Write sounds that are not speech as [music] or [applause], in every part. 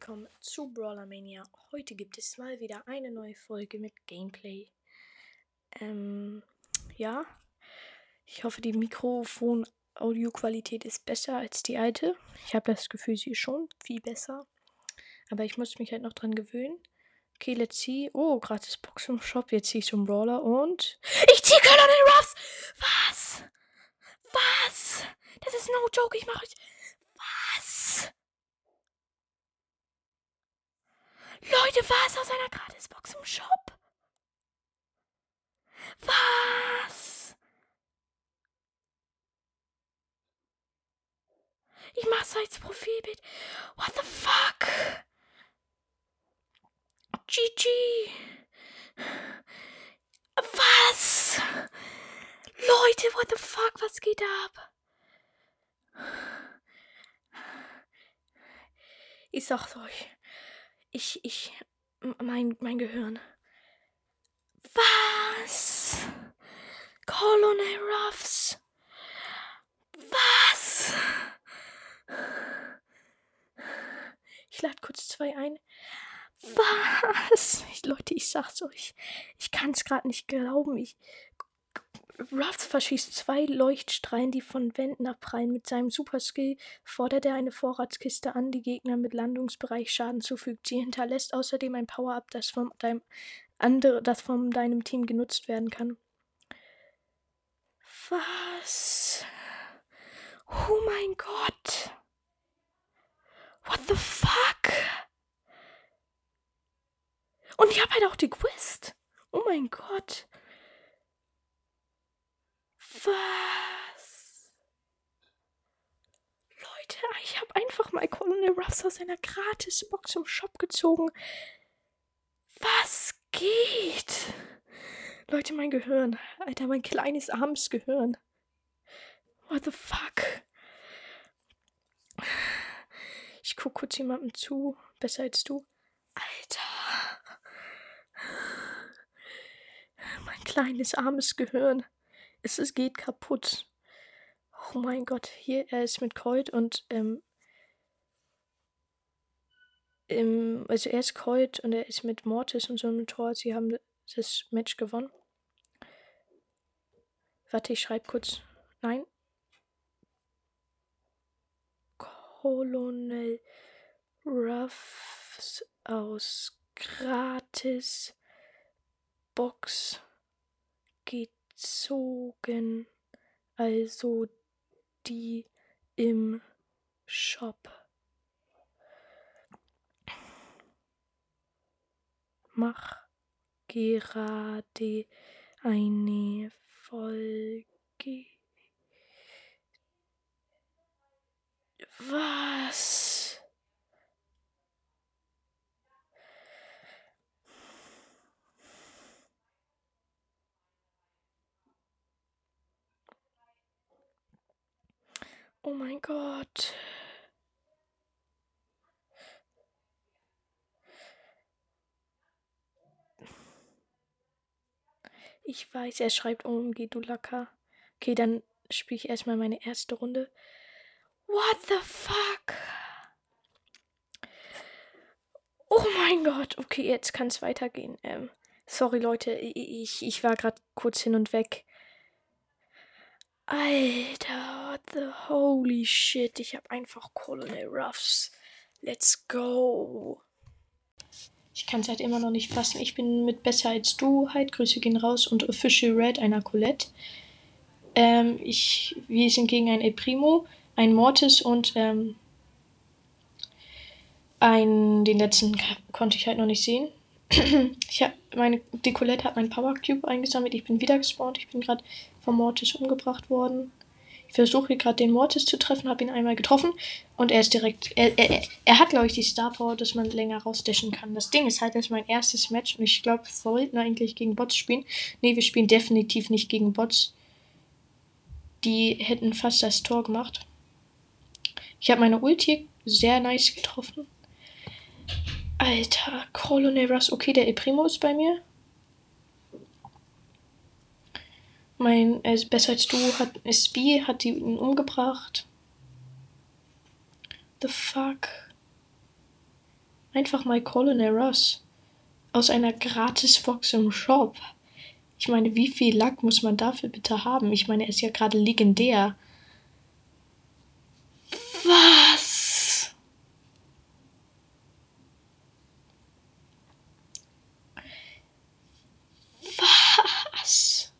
willkommen zu Brawler Mania. Heute gibt es mal wieder eine neue Folge mit Gameplay. Ähm, ja. Ich hoffe, die Mikrofon-Audioqualität ist besser als die alte. Ich habe das Gefühl, sie ist schon viel besser. Aber ich muss mich halt noch dran gewöhnen. Okay, let's see. Oh, gratis Box im Shop. Jetzt ziehe ich einen Brawler und. Ich ziehe Colonel Ruffs! Was? Was? Das ist no joke. Ich mache euch. Was? Leute, was aus einer Gratisbox im Shop? Was? Ich mach's als Profilbild. What the fuck? GG. Was? Leute, what the fuck? Was geht ab? Ich sag's euch. Ich, ich, mein, mein Gehirn. Was? Colonel Ruffs. Was? Ich lade kurz zwei ein. Was? Ich, [laughs] Leute, ich sag's euch. Ich kann's gerade nicht glauben. Ich, Ruffs verschießt zwei Leuchtstrahlen, die von Wänden abprallen. Mit seinem Superskill fordert er eine Vorratskiste an, die Gegner mit Landungsbereich Schaden zufügt. Sie hinterlässt außerdem ein Power-Up, das von deinem das von deinem Team genutzt werden kann. Was? Oh mein Gott. What the fuck? Und ich habe halt auch die Quest. Oh mein Gott. Was? Leute, ich habe einfach mal Colonel Ruffs aus seiner Gratisbox im Shop gezogen. Was geht? Leute, mein Gehirn. Alter, mein kleines armes Gehirn. What the fuck? Ich guck kurz jemandem zu. Besser als du. Alter. Mein kleines armes Gehirn. Es, es geht kaputt. Oh mein Gott, hier, er ist mit Colt und, ähm, ähm, also er ist Colt und er ist mit Mortis und so einem Tor. Sie haben das Match gewonnen. Warte, ich schreibe kurz. Nein. Colonel Ruffs aus Gratis Box geht gezogen, also die im Shop. Mach gerade eine Folge. Was? Oh mein Gott. Ich weiß, er schreibt OMG, du Lacker. Okay, dann spiele ich erstmal meine erste Runde. What the fuck? Oh mein Gott. Okay, jetzt kann es weitergehen. Ähm, sorry, Leute. Ich, ich war gerade kurz hin und weg. Alter, what the holy shit. Ich habe einfach Colonel Ruffs. Let's go. Ich kann es halt immer noch nicht fassen. Ich bin mit Besser als du halt. Grüße gehen raus und Official Red einer Colette. Ähm, ich, wir sind gegen ein El Primo, ein Mortis und ähm, ein, den letzten konnte ich halt noch nicht sehen. [clears throat] ich habe meine, die Colette hat meinen Power Cube eingesammelt. Ich bin wieder gespawnt. Ich bin gerade vom Mortis umgebracht worden. Ich versuche gerade den Mortis zu treffen, habe ihn einmal getroffen und er ist direkt. Er, er, er hat, glaube ich, die Star Power, dass man länger rausdashen kann. Das Ding ist halt, das ist mein erstes Match und ich glaube, wir sollten eigentlich gegen Bots spielen. Ne, wir spielen definitiv nicht gegen Bots. Die hätten fast das Tor gemacht. Ich habe meine Ulti sehr nice getroffen. Alter, Colonel Russ. Okay, der El Primo ist bei mir. Mein, ist besser als du, hat, SB hat ihn umgebracht. The fuck? Einfach mal Colonel Ross. Aus einer Gratisbox im Shop. Ich meine, wie viel Lack muss man dafür bitte haben? Ich meine, er ist ja gerade legendär. Was? Was?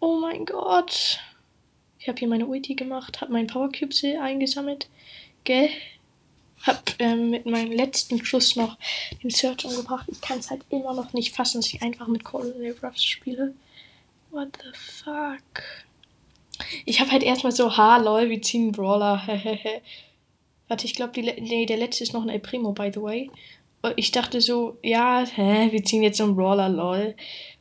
Oh mein Gott. Ich habe hier meine Ulti gemacht, habe meinen Power Cube eingesammelt. Gell? Hab ähm, mit meinem letzten Schuss noch den Search umgebracht. Ich kann es halt immer noch nicht fassen, dass ich einfach mit Colonel Ruffs spiele. What the fuck? Ich habe halt erstmal so, ha, lol, wir ziehen Brawler. [laughs] Warte, ich glaube, nee, der letzte ist noch ein El Primo, by the way. Ich dachte so, ja, hä, wir ziehen jetzt so einen Brawler, lol.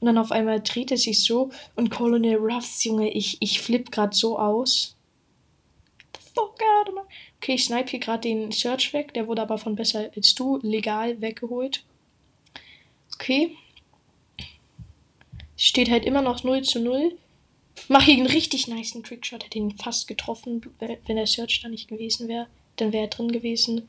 Und dann auf einmal dreht er sich so und Colonel Ruffs, Junge, ich, ich flipp grad so aus. Okay, ich snipe hier gerade den Search weg. Der wurde aber von besser als du legal weggeholt. Okay. Steht halt immer noch 0 zu 0. Mach hier einen richtig nice Trickshot. Hätte ihn fast getroffen, wenn der Search da nicht gewesen wäre. Dann wäre er drin gewesen.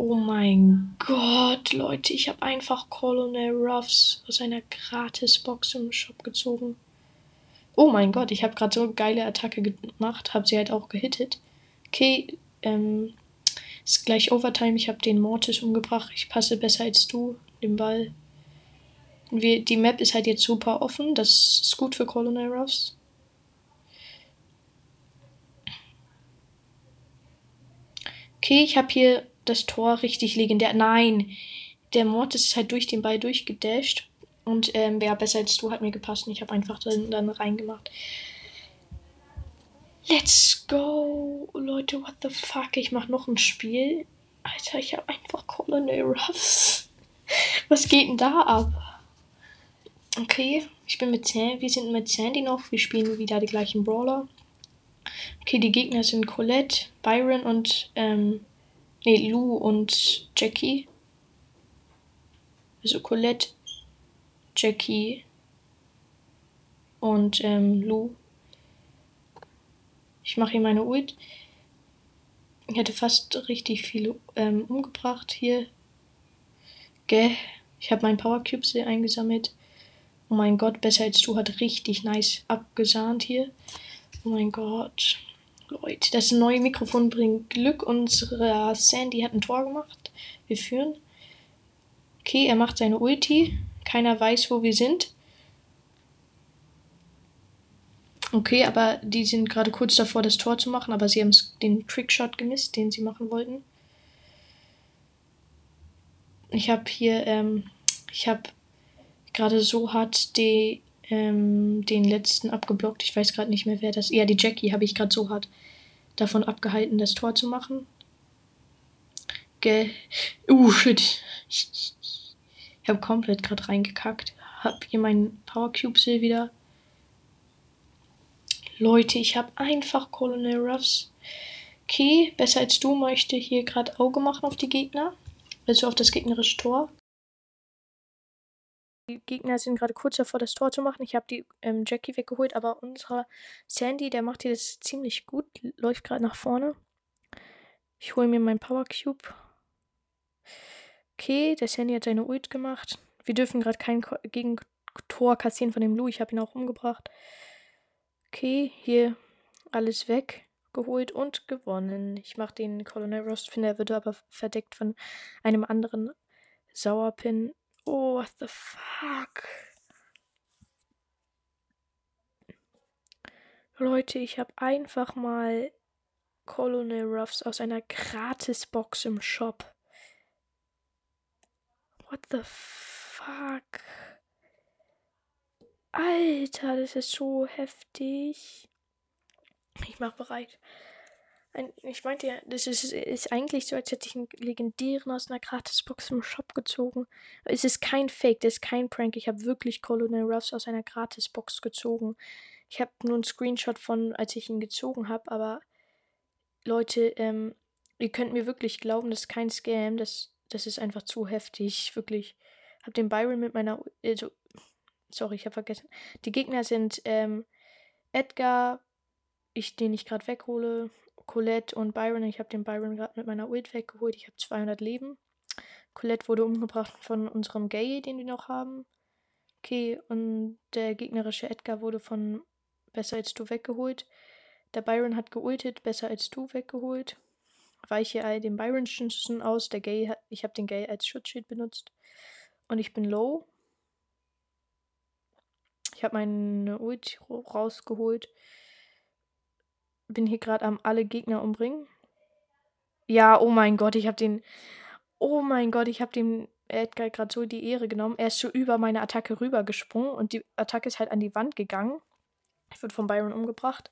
Oh mein Gott, Leute, ich habe einfach Colonel Ruffs aus einer Gratis-Box im Shop gezogen. Oh mein Gott, ich habe gerade so eine geile Attacke gemacht, habe sie halt auch gehittet. Okay, ähm, ist gleich Overtime. Ich habe den Mortis umgebracht. Ich passe besser als du, den Ball. Wir, die Map ist halt jetzt super offen. Das ist gut für Colonel Ruffs. Okay, ich habe hier das Tor richtig legendär. Nein, der Mord ist halt durch den Ball durchgedasht. Und ähm, wer besser als du hat mir gepasst und ich habe einfach dann, dann reingemacht. Let's go. Leute, what the fuck? Ich mach noch ein Spiel. Alter, ich habe einfach Colonel Ruffs. Was geht denn da ab? Okay, ich bin mit Sandy. Wir sind mit Sandy noch. Wir spielen wieder die gleichen Brawler. Okay, die Gegner sind Colette, Byron und ähm, Nee, Lou und Jackie. Also Colette, Jackie und ähm, Lou. Ich mache hier meine Ult. Ich hätte fast richtig viele ähm, umgebracht hier. Gell? Ich habe meinen Power Cubes eingesammelt. Oh mein Gott, besser als du hat richtig nice abgesahnt hier. Oh mein Gott. Leute, das neue Mikrofon bringt Glück. Unsere Sandy hat ein Tor gemacht. Wir führen. Okay, er macht seine Ulti. Keiner weiß, wo wir sind. Okay, aber die sind gerade kurz davor, das Tor zu machen, aber sie haben den Trickshot gemisst, den sie machen wollten. Ich habe hier, ähm, ich habe gerade so hart die, ähm, den letzten abgeblockt. Ich weiß gerade nicht mehr, wer das. Ja, die Jackie habe ich gerade so hart davon abgehalten, das Tor zu machen. Gell. Uh, shit. Ich habe komplett gerade reingekackt. Hab hier meinen Power Cube wieder. Leute, ich habe einfach Colonel Ruffs. Okay, besser als du möchte hier gerade Auge machen auf die Gegner. Also auf das gegnerische Tor. Die Gegner sind gerade kurz davor, das Tor zu machen. Ich habe die ähm, Jackie weggeholt, aber unser Sandy, der macht hier das ziemlich gut. Läuft gerade nach vorne. Ich hole mir meinen Power Cube. Okay, der Sandy hat seine Ult gemacht. Wir dürfen gerade kein Gegentor kassieren von dem Lou. Ich habe ihn auch umgebracht. Okay, hier alles weggeholt und gewonnen. Ich mache den Colonel Rost, finde er wird aber verdeckt von einem anderen Sauerpin. Oh, what the fuck? Leute, ich habe einfach mal Colonel Ruffs aus einer Gratisbox im Shop. What the fuck? Alter, das ist so heftig. Ich mach bereit. Ich meinte ja, das ist, ist eigentlich so, als hätte ich einen legendären aus einer Gratisbox im Shop gezogen. Es ist kein Fake, das ist kein Prank. Ich habe wirklich Colonel Ruffs aus einer Gratisbox gezogen. Ich habe nur einen Screenshot von, als ich ihn gezogen habe, aber Leute, ähm, ihr könnt mir wirklich glauben, das ist kein Scam. Das, das ist einfach zu heftig. Wirklich. Hab den Byron mit meiner. Also, sorry, ich habe vergessen. Die Gegner sind ähm, Edgar, ich, den ich gerade weghole, Colette und Byron. Ich habe den Byron gerade mit meiner Ult weggeholt. Ich habe 200 Leben. Colette wurde umgebracht von unserem Gay, den wir noch haben. Okay, und der gegnerische Edgar wurde von Besser als du weggeholt. Der Byron hat geultet, Besser als du weggeholt. Weiche all den Byron Schützen aus. Der Gay hat, ich habe den Gay als Schutzschild benutzt. Und ich bin low. Ich habe meine Ult rausgeholt. Bin hier gerade am alle Gegner umbringen. Ja, oh mein Gott, ich habe den. Oh mein Gott, ich habe dem Edgar gerade so die Ehre genommen. Er ist so über meine Attacke rübergesprungen und die Attacke ist halt an die Wand gegangen. Ich wurde von Byron umgebracht.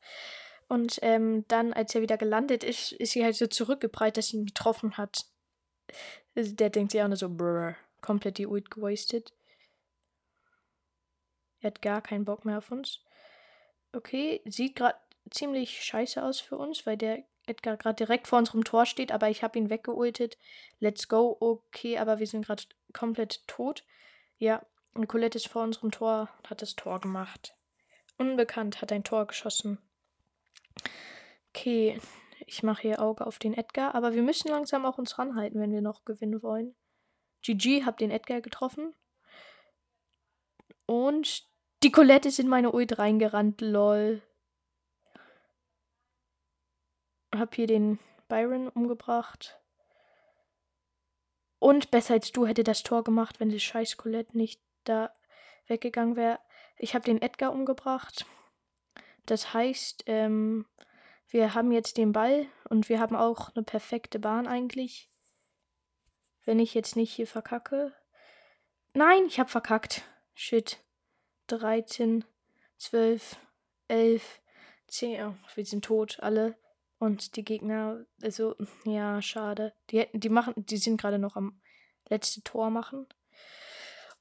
Und ähm, dann, als er wieder gelandet ist, ist sie halt so zurückgebreit, dass sie ihn getroffen hat. Der denkt sich auch nur so, brr, komplett die Ult gewastet. Er hat gar keinen Bock mehr auf uns. Okay, sieht gerade ziemlich scheiße aus für uns, weil der Edgar gerade direkt vor unserem Tor steht, aber ich habe ihn weggeultet. Let's go. Okay, aber wir sind gerade komplett tot. Ja, Nicolette ist vor unserem Tor, hat das Tor gemacht. Unbekannt hat ein Tor geschossen. Okay, ich mache hier Auge auf den Edgar, aber wir müssen langsam auch uns ranhalten, wenn wir noch gewinnen wollen. GG, hab den Edgar getroffen. Und die Colette ist in meine Ult reingerannt, lol. Hab hier den Byron umgebracht. Und besser als du hätte das Tor gemacht, wenn die scheiß Colette nicht da weggegangen wäre. Ich habe den Edgar umgebracht. Das heißt, ähm, wir haben jetzt den Ball und wir haben auch eine perfekte Bahn eigentlich. Wenn ich jetzt nicht hier verkacke. Nein, ich habe verkackt. Shit. 13, 12, 11, 10. Oh, wir sind tot, alle. Und die Gegner, also, [laughs] ja, schade. Die, die machen, die sind gerade noch am letzten Tor machen.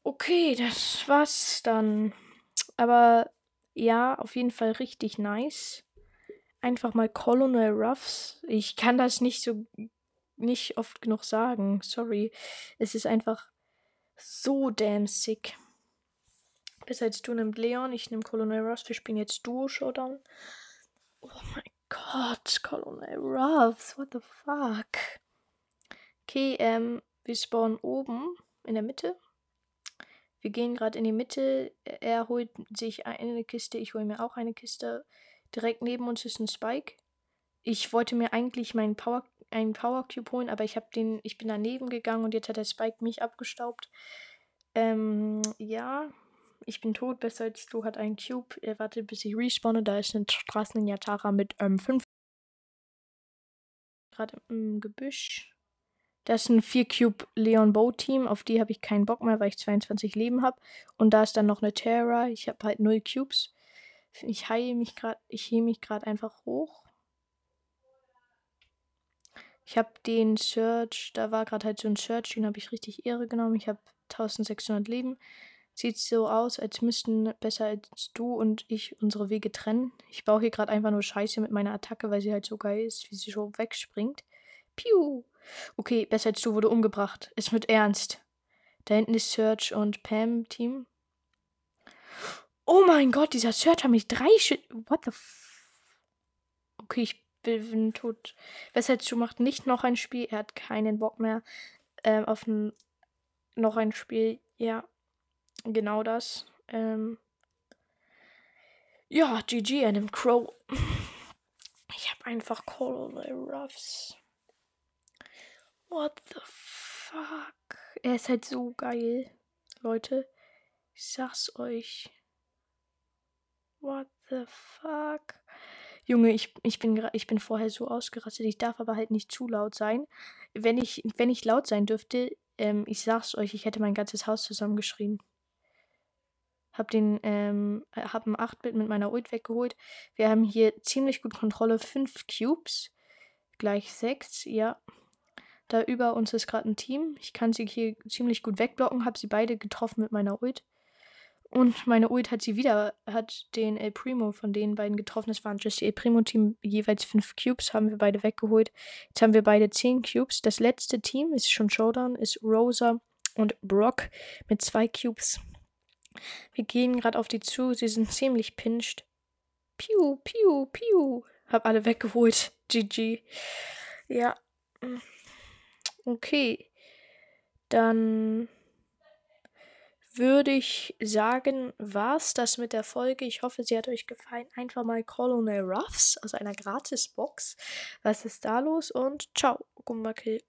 Okay, das war's dann. Aber ja, auf jeden Fall richtig nice. Einfach mal Colonel Ruffs. Ich kann das nicht so nicht oft genug sagen. Sorry. Es ist einfach so damn sick. Besser als du nimmst Leon, ich nehme Colonel Ruffs. Wir spielen jetzt Duo Showdown. Oh mein Gott, Colonel Ruffs, what the fuck? Okay, ähm, wir spawnen oben in der Mitte. Wir gehen gerade in die Mitte. Er holt sich eine Kiste, ich hole mir auch eine Kiste. Direkt neben uns ist ein Spike. Ich wollte mir eigentlich meinen Power, einen Power Cube holen, aber ich habe den, ich bin daneben gegangen und jetzt hat der Spike mich abgestaubt. Ähm, ja, ich bin tot, besser als du, hat einen Cube. Er wartet, bis ich respawne. Da ist ein Straßen Tara mit ähm, 5. Gerade im Gebüsch. Das ist ein 4-Cube Leon Bow Team. Auf die habe ich keinen Bock mehr, weil ich 22 Leben habe. Und da ist dann noch eine Terra. Ich habe halt 0 Cubes. Ich heile mich gerade, ich hebe mich gerade einfach hoch. Ich habe den Search, da war gerade halt so ein Search, den habe ich richtig Ehre genommen. Ich habe 1600 Leben. Sieht so aus, als müssten besser als du und ich unsere Wege trennen. Ich baue hier gerade einfach nur Scheiße mit meiner Attacke, weil sie halt so geil ist, wie sie so wegspringt. Piu! Okay, besser als du wurde umgebracht. Es wird ernst. Da hinten ist Search und Pam Team. Oh mein Gott, dieser Search hat mich drei Sch What the f Okay, ich bin tot. Besser als du macht nicht noch ein Spiel. Er hat keinen Bock mehr ähm, auf ein, noch ein Spiel. Ja, genau das. Ähm, ja, GG, einem Crow. [laughs] Ich habe einfach Colonel Ruffs. What the fuck? Er ist halt so geil. Leute, ich sag's euch. What the fuck? Junge, ich, ich, bin, ich bin vorher so ausgerastet. Ich darf aber halt nicht zu laut sein. Wenn ich, wenn ich laut sein dürfte, ähm, ich sag's euch, ich hätte mein ganzes Haus zusammengeschrien. Hab den, ähm, hab ein 8-Bit mit meiner Ult weggeholt. Wir haben hier ziemlich gut Kontrolle. 5 Cubes. Gleich 6, ja. Da über uns ist gerade ein Team. Ich kann sie hier ziemlich gut wegblocken, habe sie beide getroffen mit meiner Ult. Und meine Ult hat sie wieder, hat den El Primo von den beiden getroffen. Das waren just El Primo-Team, jeweils fünf Cubes, haben wir beide weggeholt. Jetzt haben wir beide zehn Cubes. Das letzte Team ist schon Showdown, ist Rosa und Brock mit zwei Cubes. Wir gehen gerade auf die zu, sie sind ziemlich pinscht. Piu, piu, piu. Hab alle weggeholt. [laughs] GG. Ja. Okay. Dann würde ich sagen, war's das mit der Folge. Ich hoffe, sie hat euch gefallen. Einfach mal Colonel Ruffs aus einer Gratis-Box. Was ist da los? Und ciao, Gumbakill.